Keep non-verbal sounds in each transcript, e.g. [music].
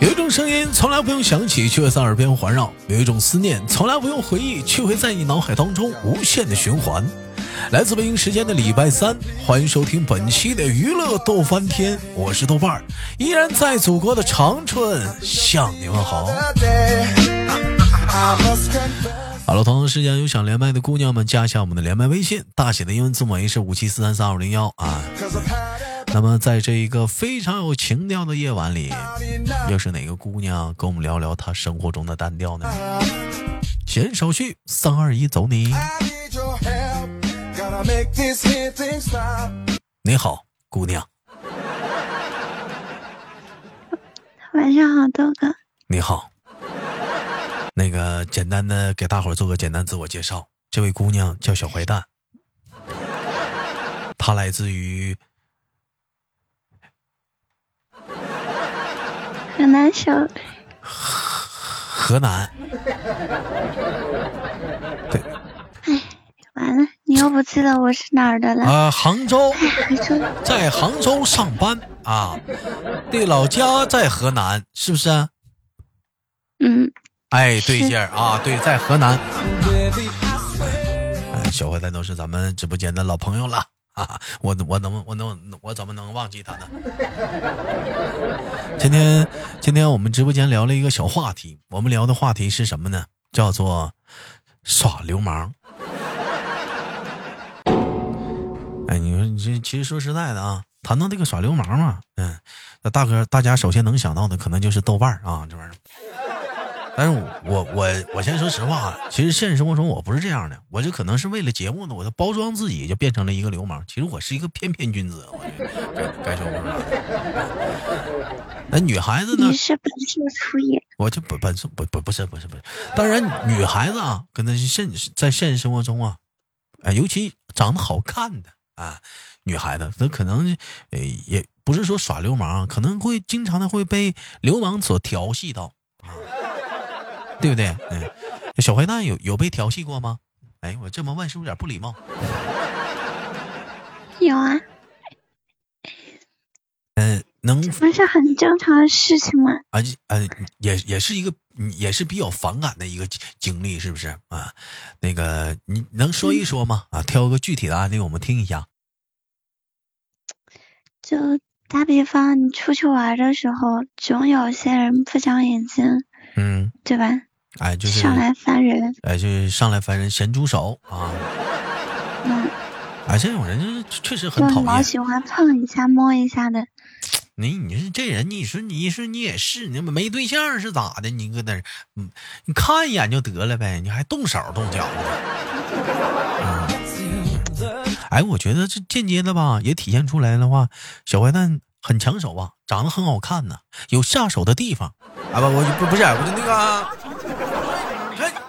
有一种声音从来不用想起，却会在耳边环绕；有一种思念从来不用回忆，却会在你脑海当中无限的循环。来自北京时间的礼拜三，欢迎收听本期的娱乐逗翻天，我是豆瓣儿，依然在祖国的长春向你们好。[laughs] 好了，同样时间有想连麦的姑娘们，加一下我们的连麦微信，大写的英文字母 A 是五七四三三二零幺啊。那么在这一个非常有情调的夜晚里，又是哪个姑娘跟我们聊聊她生活中的单调呢？闲手续，三二一，走你！你好，姑娘。晚上好，豆哥。你好。那个简单的给大伙做个简单自我介绍，这位姑娘叫小坏蛋，她来自于。河南省，河南。对。哎，完了，你又不记得我是哪儿的了？啊，杭州。在杭州上班啊，对，老家在河南，是不是？嗯。哎，对劲儿啊，对，在河南。哎，小坏蛋都是咱们直播间的老朋友了。[laughs] 我我能我能我怎么能忘记他呢？[laughs] 今天今天我们直播间聊了一个小话题，我们聊的话题是什么呢？叫做耍流氓。哎，你说你这其实说实在的啊，谈到这个耍流氓嘛，嗯，那大哥大家首先能想到的可能就是豆瓣啊这玩意儿。但是我我我先说实话，其实现实生活中我不是这样的，我就可能是为了节目呢，我就包装自己，就变成了一个流氓。其实我是一个翩翩君子，我该该说不说。那女孩子呢？你是本色出演，我就本本色不不不是不是不是。当然，女孩子啊，可能现在现实生活中啊，啊，尤其长得好看的啊，女孩子，那可能呃也不是说耍流氓，可能会经常的会被流氓所调戏到啊。对不对？嗯，小坏蛋有有被调戏过吗？哎，我这么问是不是有点不礼貌？有啊。嗯，能不是很正常的事情吗？啊，呃，也也是一个，也是比较反感的一个经历，是不是啊？那个，你能说一说吗？啊，挑个具体的案例我们听一下。就打比方，你出去玩的时候，总有些人不长眼睛，嗯，对吧？哎，就是上来烦人，哎，就是上来烦人，咸猪手啊！嗯，哎，这种人确实很讨厌，老喜欢碰一下、摸一下的。你你说这人，你说你说你也是，你没对象是咋的？你搁那，嗯，你看一眼就得了呗，你还动手动脚的。哎，我觉得这间接的吧，也体现出来的话，小坏蛋很抢手啊，长得很好看呢，有下手的地方。啊不，我不不是，我就那个。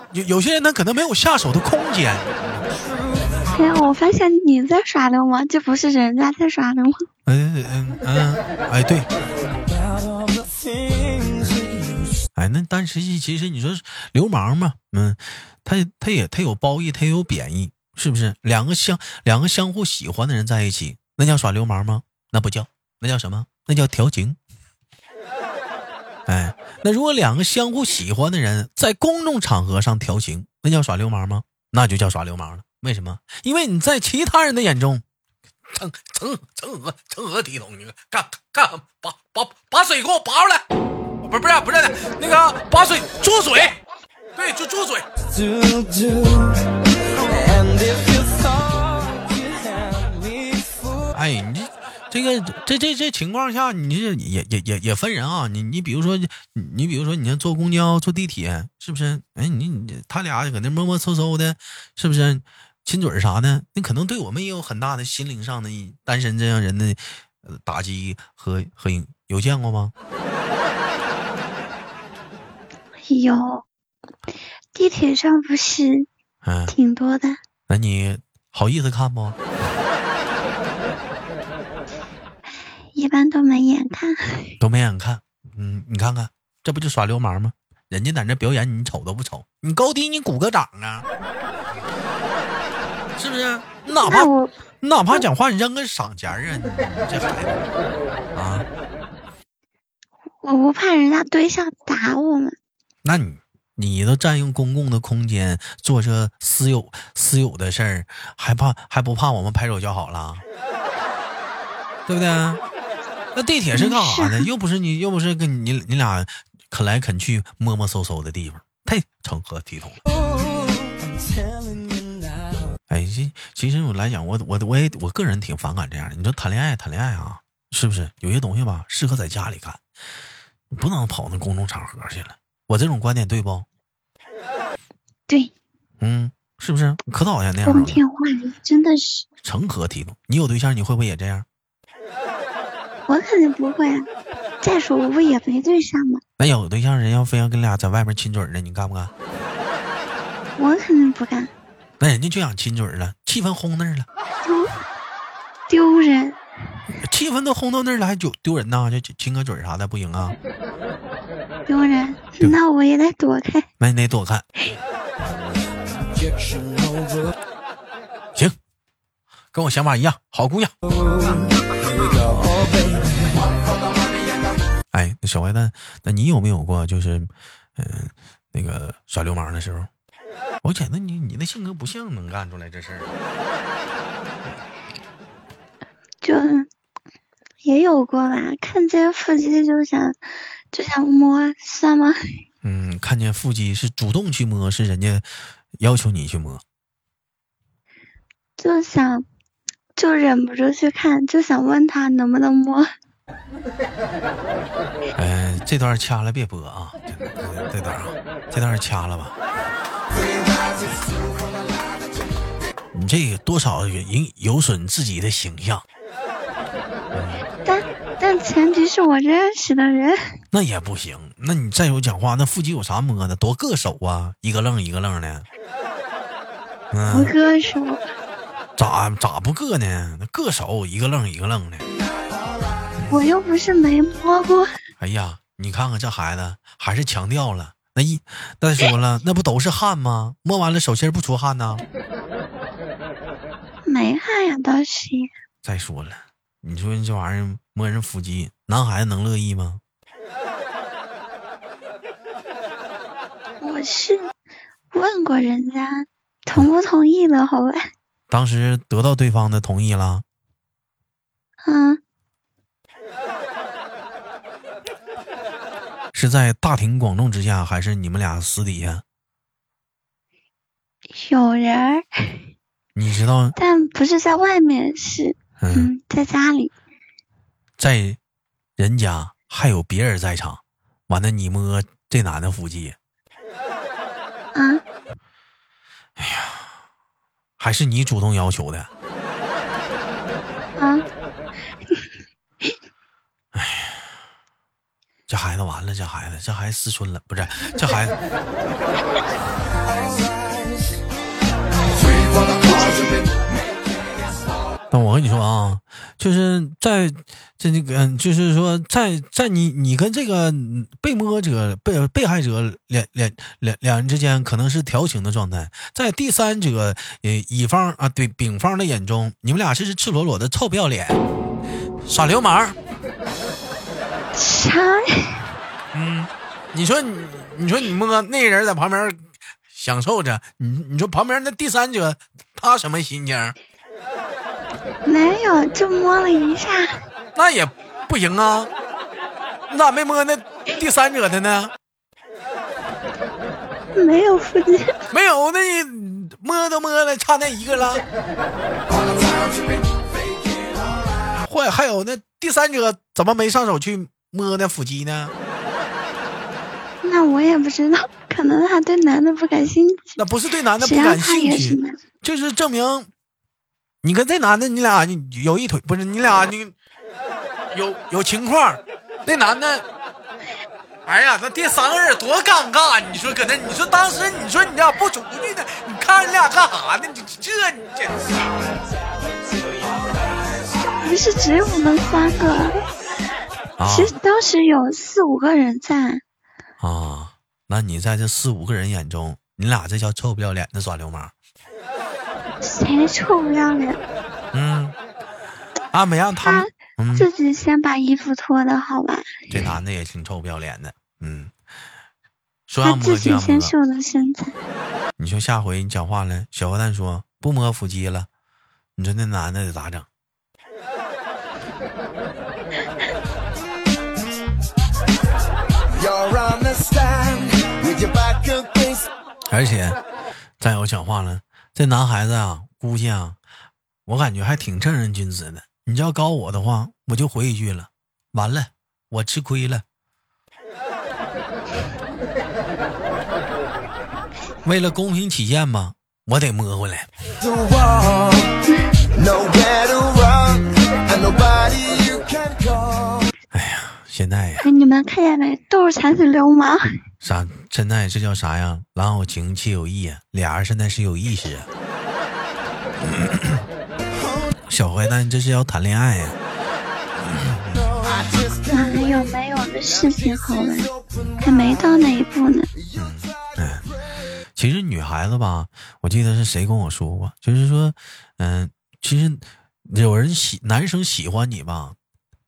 [laughs] 有有些人他可能没有下手的空间。哎，我发现你在耍流氓，这不是人家在耍流氓。嗯嗯嗯，哎对。哎，那但实际其实你说流氓嘛，嗯，他他也他有褒义，他也有贬义，是不是？两个相两个相互喜欢的人在一起，那叫耍流氓吗？那不叫，那叫什么？那叫调情。哎，那如果两个相互喜欢的人在公众场合上调情，那叫耍流氓吗？那就叫耍流氓了。为什么？因为你在其他人的眼中，成成成何成何体统？你干干把把把水给我拔出来！不是不是不是的，那个把水注水，对，就注水。哎，你。这个这这这情况下，你这也也也也分人啊。你你比如说，你比如说，你像坐公交、坐地铁，是不是？哎，你你他俩搁那摸摸搜搜的，是不是？亲嘴啥的，那可能对我们也有很大的心灵上的单身这样人的打击和和影。有见过吗？[laughs] 有，地铁上不是，嗯，挺多的。那你好意思看不？一般都没眼看，[laughs] 都没眼看。嗯，你看看，这不就耍流氓吗？人家在那表演，你瞅都不瞅。你高低，你鼓个掌啊，是不是？哪怕你哪怕讲话，你扔个赏钱啊！你这孩子啊！我不怕人家对象打我们。那你你都占用公共的空间，做这私有私有的事儿，还怕还不怕我们拍手叫好了？对不对？那地铁是干啥的？又不是你，又不是跟你你俩啃来啃去、摸摸搜搜的地方，太成何体统了？哎，其其实我来讲，我我我也我个人挺反感这样的。你说谈恋爱谈恋爱啊，是不是有些东西吧，适合在家里干，不能跑那公众场合去了。我这种观点对不？对。嗯，是不是？可讨厌那样了。光天化日，真的是。成何体统？你有对象，你会不会也这样？我肯定不会啊。再说我不也没对象吗？那有对象人要非要跟俩在外面亲嘴呢，你干不干？我肯定不干。那人家就想亲嘴了，气氛轰那儿了，丢丢人，气氛都轰到那儿了，还丢丢人呢？就亲个嘴啥的不行啊？丢人，那我也得躲开。那你得躲开。行，跟我想法一样，好姑娘。小坏蛋，那你有没有过就是，嗯，那个耍流氓的时候？我觉得你你那性格不像能干出来这事儿，就也有过吧。看见腹肌就想就想摸，算吗？[laughs] 嗯，看见腹肌是主动去摸，是人家要求你去摸？就想就忍不住去看，就想问他能不能摸。哎，[laughs] 这段掐了别播啊！这段啊，这段掐了吧。你这多少有有损自己的形象。但但前提是我认识的人。那也不行。那你再有讲话，那腹肌有啥摸的？多硌手啊！一个愣一个愣的。嗯不硌手。咋咋不硌呢？那硌手，一个愣一个愣的。我又不是没摸过。哎呀，你看看这孩子，还是强调了。那一再说了，[laughs] 那不都是汗吗？摸完了手心不出汗呐？没汗呀，倒是。再说了，你说这玩意儿摸人腹肌，男孩子能乐意吗？我是问过人家同不同意的，好吧？当时得到对方的同意了。嗯。是在大庭广众之下，还是你们俩私底下？有人儿，[laughs] 你知道？但不是在外面，是嗯，在家里，在人家还有别人在场，完了你摸这男的腹肌，啊？哎呀，还是你主动要求的？啊？这孩子完了，这孩子，这孩子思春了，不是这孩子。[laughs] 那我跟你说啊，就是在在这个，就是说，在在你你跟这个被摸者、被被害者两两两两人之间，可能是调情的状态，在第三者呃乙方啊对丙方的眼中，你们俩这是赤裸裸的臭不要脸，耍流氓。啥？嗯，你说你，你说你摸那人在旁边享受着，你你说旁边那第三者他什么心情？没有，就摸了一下。那也不行啊，你咋没摸那第三者的呢？没有附近。没有，那你摸都摸了，差那一个了。[laughs] 或还有那第三者怎么没上手去？摸那腹肌呢？那我也不知道，可能他对男的不感兴趣。那不是对男的不感兴趣，就是证明你跟这男的你俩有一腿，不是你俩你有有情况。那男的，哎呀，那第三个人多尴尬！你说搁那，你说当时你说你俩不出去呢，你看你俩干啥呢？你这你这不是只有我们三个。其实当时有四五个人在啊，那你在这四五个人眼中，你俩这叫臭不要脸的耍流氓？谁臭不要脸？嗯，啊，没让他们，嗯，自己先把衣服脱的好吧？这男的也挺臭不要脸的，嗯，说他让摸自己先就让摸。秀的身材，你说下回你讲话了，小坏蛋说不摸腹肌了，你说那男的得咋整？而且再有讲话了，这男孩子啊，估计啊，我感觉还挺正人君子的。你要搞我的话，我就回一句了，完了，我吃亏了。为了公平起见吧，我得摸回来。现在呀，哎，你们看见没？都是才是流氓。啥？现在这叫啥呀？郎有情，妾有意呀，俩人现在是有意识啊。[clears throat] 小坏蛋，这是要谈恋爱呀还有没有的事情好玩？还没到那一步呢。嗯，其实女孩子吧，我记得是谁跟我说过，就是说，嗯、其实有人喜男生喜欢你吧，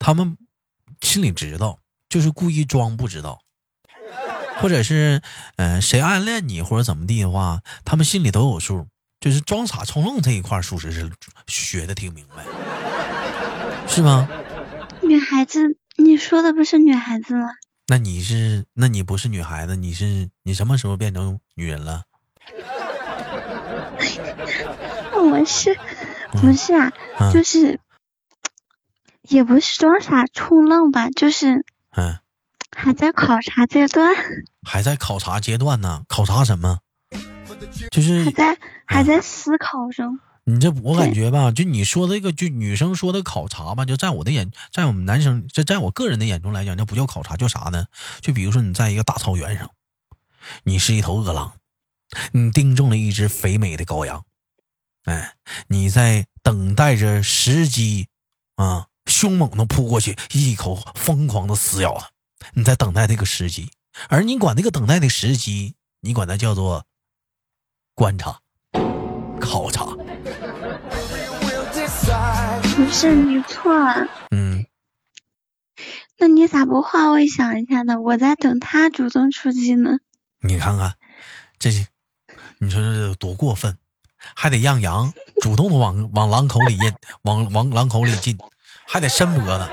他们心里知道，就是故意装不知道，或者是，嗯、谁暗恋你或者怎么地的话，他们心里都有数，就是装傻充愣这一块，属实是学的挺明白，是吗？女孩子，你说的不是女孩子吗？那你是，那你不是女孩子，你是你什么时候变成女人了？[laughs] 我是，不是啊？嗯就是，也不是装傻充愣吧，就是嗯。还在考察阶段，还在考察阶段呢，考察什么？就是还在还在思考中。你这，我感觉吧，就你说这个，就女生说的考察吧，就在我的眼，在我们男生，这在我个人的眼中来讲，那不叫考察，叫啥呢？就比如说你在一个大草原上，你是一头饿狼，你盯中了一只肥美的羔羊，哎，你在等待着时机，啊，凶猛的扑过去，一口疯狂的撕咬它，你在等待这个时机，而你管那个等待的时机，你管它叫做观察、考察。不是你错了，嗯，那你咋不换位想一下呢？我在等他主动出击呢。你看看，这是，你说这多过分，还得让羊主动的往往狼口里咽，往往狼口里进，还得伸脖子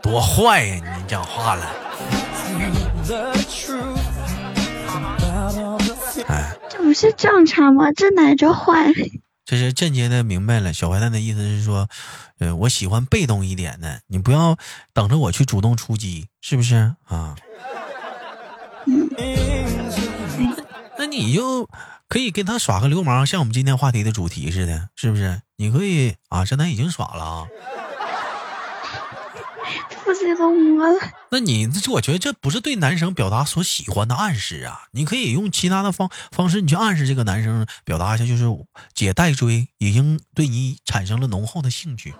多坏呀！你讲话了哎，这不是正常吗？这哪叫坏？这是间接的明白了。小坏蛋的意思是说，呃，我喜欢被动一点的，你不要等着我去主动出击，是不是啊？那你就可以跟他耍个流氓，像我们今天话题的主题似的，是不是？你可以啊，这咱已经耍了啊。那你这，我觉得这不是对男生表达所喜欢的暗示啊！你可以用其他的方方式，你去暗示这个男生，表达一下，就是姐代追，已经对你产生了浓厚的兴趣。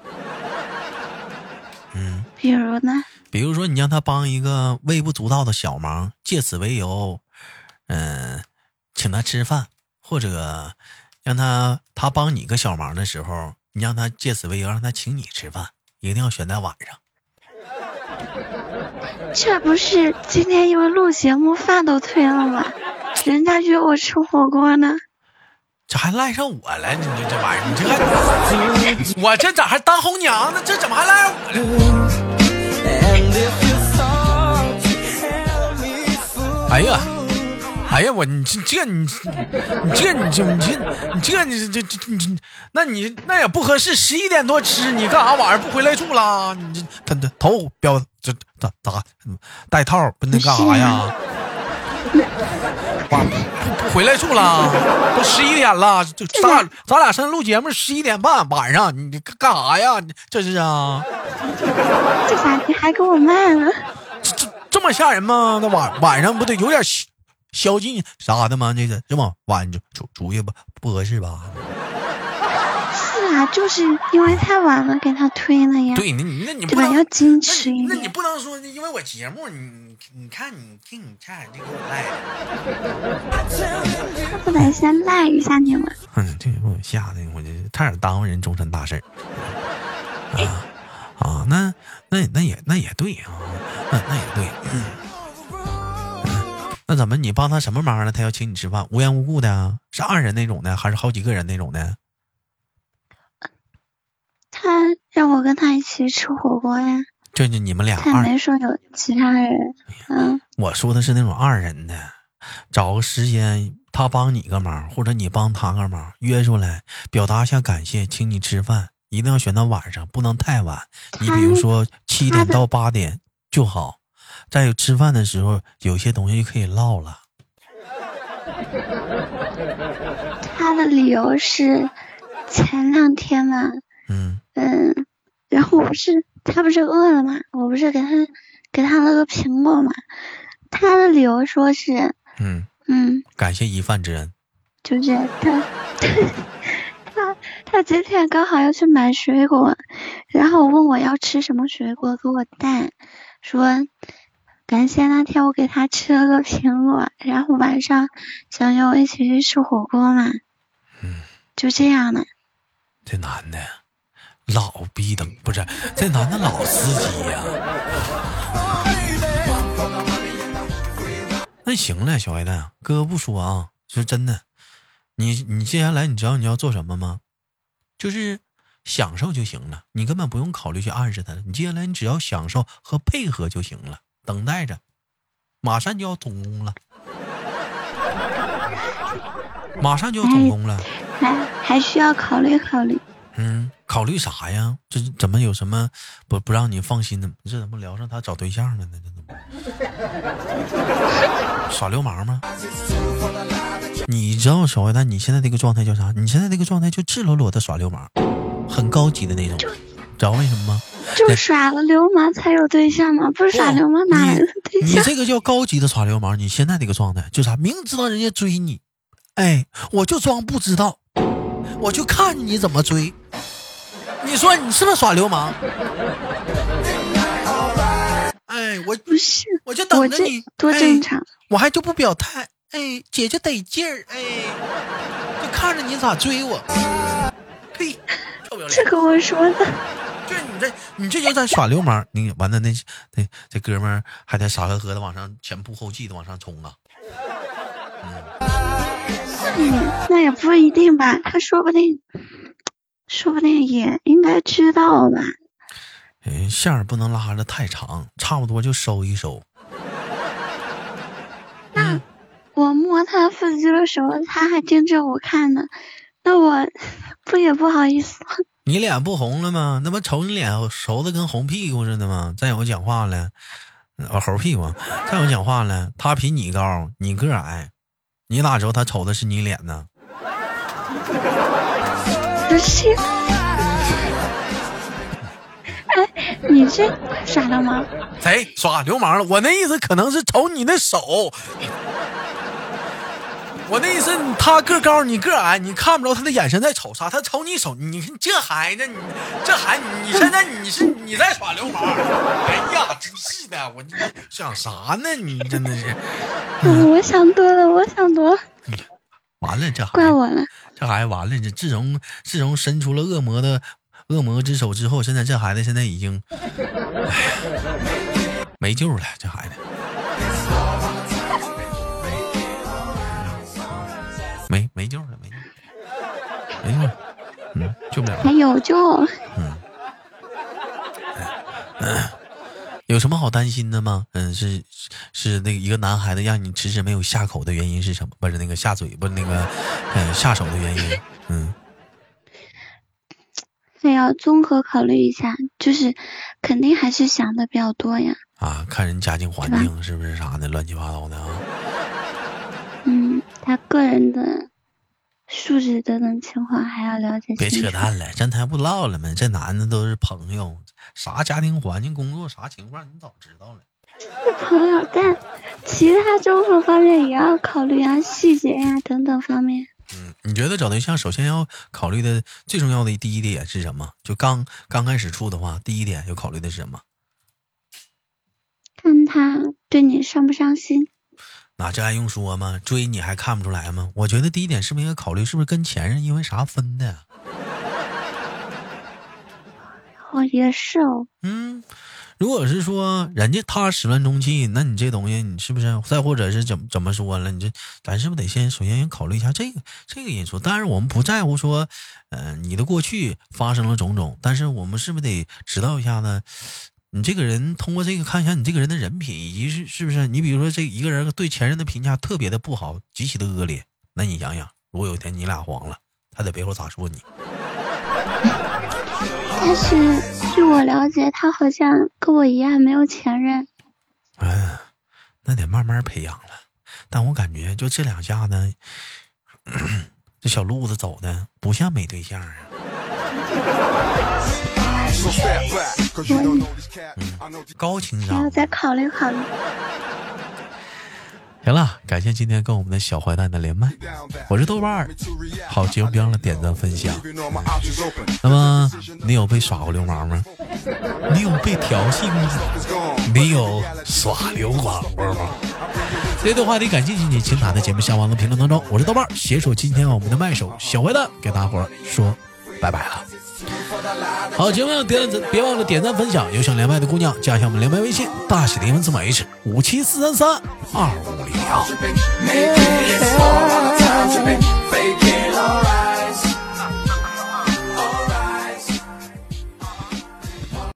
嗯，比如呢？比如说你让他帮一个微不足道的小忙，借此为由，嗯、请他吃饭，或者让他他帮你个小忙的时候，你让他借此为由让他请你吃饭，一定要选在晚上。[laughs] 这不是今天因为录节目饭都推了吗？人家约我吃火锅呢。这还赖上我了？你这这玩意儿，你这还我这咋还当红娘呢？这怎么还赖上我了哎呀，哎呀，我你这这你你这你这你这你这你这这这你那你那也不合适，十一点多吃，你干啥晚上不回来住啦？你这他他头标这咋咋戴套不那干啥呀？晚不不回来住了，都十一点了，就咱俩咱俩上录节目十一点半晚上，你干干啥呀？你这是啊？这咋你还给我卖了？这这这么吓人吗？那晚晚上不得有点宵宵禁啥的吗？这个这么晚就主主意不不合适吧？是啊，就是因为太晚了给他推了呀，对，那你那你？不能要矜那持一你那你。不能说因为我节目你你看你听你看这给我赖的，他不得先赖一下你吗？哼，这给我吓得我这差点耽误人终身大事儿。啊啊，那那那也那也对啊，那那也对。嗯那怎么你帮他什么忙呢？他要请你吃饭，无缘无故的啊？是二人那种的，还是好几个人那种的？他让我跟他一起吃火锅呀，就就你们俩他二，没说有其他人。嗯，我说的是那种二人的，找个时间他帮你个忙，或者你帮他个忙，约出来表达一下感谢，请你吃饭，一定要选到晚上，不能太晚。你比如说七点到八点就好。再有吃饭的时候，有些东西就可以唠了。他的理由是前两天嘛，嗯嗯，然后我不是他不是饿了嘛，我不是给他给他了个苹果嘛，他的理由说是，嗯，嗯，感谢一饭之恩。就是他 [laughs] 他他今天刚好要去买水果，然后问我要吃什么水果给我带，说感谢那天我给他吃了个苹果，然后晚上想约我一起去吃火锅嘛，嗯，就这样的。这男的老逼等，不是这男的老司机呀、那行了，小坏蛋，哥不说啊，是真的。你你接下来你知道你要做什么吗？就是享受就行了，你根本不用考虑去暗示他。你接下来你只要享受和配合就行了，等待着，马上就要总攻了，马上就要总攻了。还还需要考虑考虑。嗯，考虑啥呀？这怎么有什么不不让你放心的？这怎么聊上他找对象了呢？这怎么耍流氓吗？你知道小坏蛋，你现在这个状态叫啥？你现在这个状态就赤裸裸的耍流氓，很高级的那种。知道为什么吗？就耍了流氓才有对象吗？不耍流氓哪来的对象？你这个叫高级的耍流氓。你现在这个状态就啥？明知道人家追你，哎，我就装不知道，我就看你怎么追。你说你是不是耍流氓？哎，我不是，我就等着你，多哎正常。我还就不表态，哎，姐姐得劲儿，哎，就看着你咋追我，呸，臭不要脸！这跟我说的，这，你这就在耍流氓。你完了，那那这哥们儿还得傻呵呵的往上前仆后继的往上冲啊！嗯，那也不一定吧，他说不定，说不定也应该知道吧。嗯，线儿不能拉的太长，差不多就收一收。嗯，我摸他腹肌的时候，他还盯着我看呢，那我 [laughs] 不也不好意思吗？你脸不红了吗？那不瞅你脸熟的跟红屁股似的吗？再有讲话了，呃，猴屁股。再有讲话了，他比你高，你个矮，你哪知道他瞅的是你脸呢？不是，哎，你这耍流氓？谁耍流氓了？我那意思可能是瞅你的手。我那意思，他个高，你个矮，你看不着他的眼神在瞅啥，他瞅你手，你看这孩子，你这孩子，你现在你是你在耍流氓？[laughs] 哎呀，真是的，我想啥呢？你真的是，嗯，我想多了，我想多了，完了，这怪我了。这孩子完了，这自从自从伸出了恶魔的恶魔之手之后，现在这孩子现在已经，哎呀，没救了，这孩子。还。有救，有什么好担心的吗？嗯，是是那个一个男孩子让你迟迟没有下口的原因是什么？不是那个下嘴，不是那个，嗯，下手的原因。嗯，对要综合考虑一下，就是肯定还是想的比较多呀。啊，看人家境环境是不是啥的，乱七八糟的啊。嗯，他个人的素质等等情况还要了解别。扯淡了，刚才不唠了吗？这男的都是朋友，啥家庭环境、工作啥情况，你早知道了。[laughs] 朋友，但其他综合方面也要考虑啊，细节呀、等等方面。嗯，你觉得找对象首先要考虑的最重要的第一点是什么？就刚刚开始处的话，第一点要考虑的是什么？看他对你上不上心。那这还用说吗？追你还看不出来吗？我觉得第一点是不是应该考虑是不是跟前任因为啥分的？哦，也是哦。嗯，如果是说人家他始乱终弃，那你这东西你是不是？再或者是怎么怎么说了？你这咱是不是得先首先先考虑一下这个这个因素？当然我们不在乎说，呃，你的过去发生了种种，但是我们是不是得知道一下呢？你这个人通过这个看一下你这个人的人品，以及是是不是？你比如说这一个人对前任的评价特别的不好，极其的恶劣，那你想想，如果有一天你俩黄了，他在背后咋说你？[laughs] 但是据我了解，他好像跟我一样没有前任。哎，那得慢慢培养了。但我感觉就这两下呢，[clears throat] 这小路子走的不像没对象啊。[laughs] 高情还商要。再考虑考虑。行了，感谢今天跟我们的小坏蛋的连麦，我是豆瓣儿。好节目别忘了点赞分享。那么你有被耍过流氓吗？你有被调戏过吗？你有耍流氓过吗？这段话题感兴趣，你请打在节目下方的评论当中。我是豆瓣儿，携手今天我们的麦手小坏蛋，给大伙儿说拜拜了。好，节目要点赞，别忘了点赞分享。有想连麦的姑娘，加一下我们连麦微信，大写的英文字母 H 五七四三三二五零幺。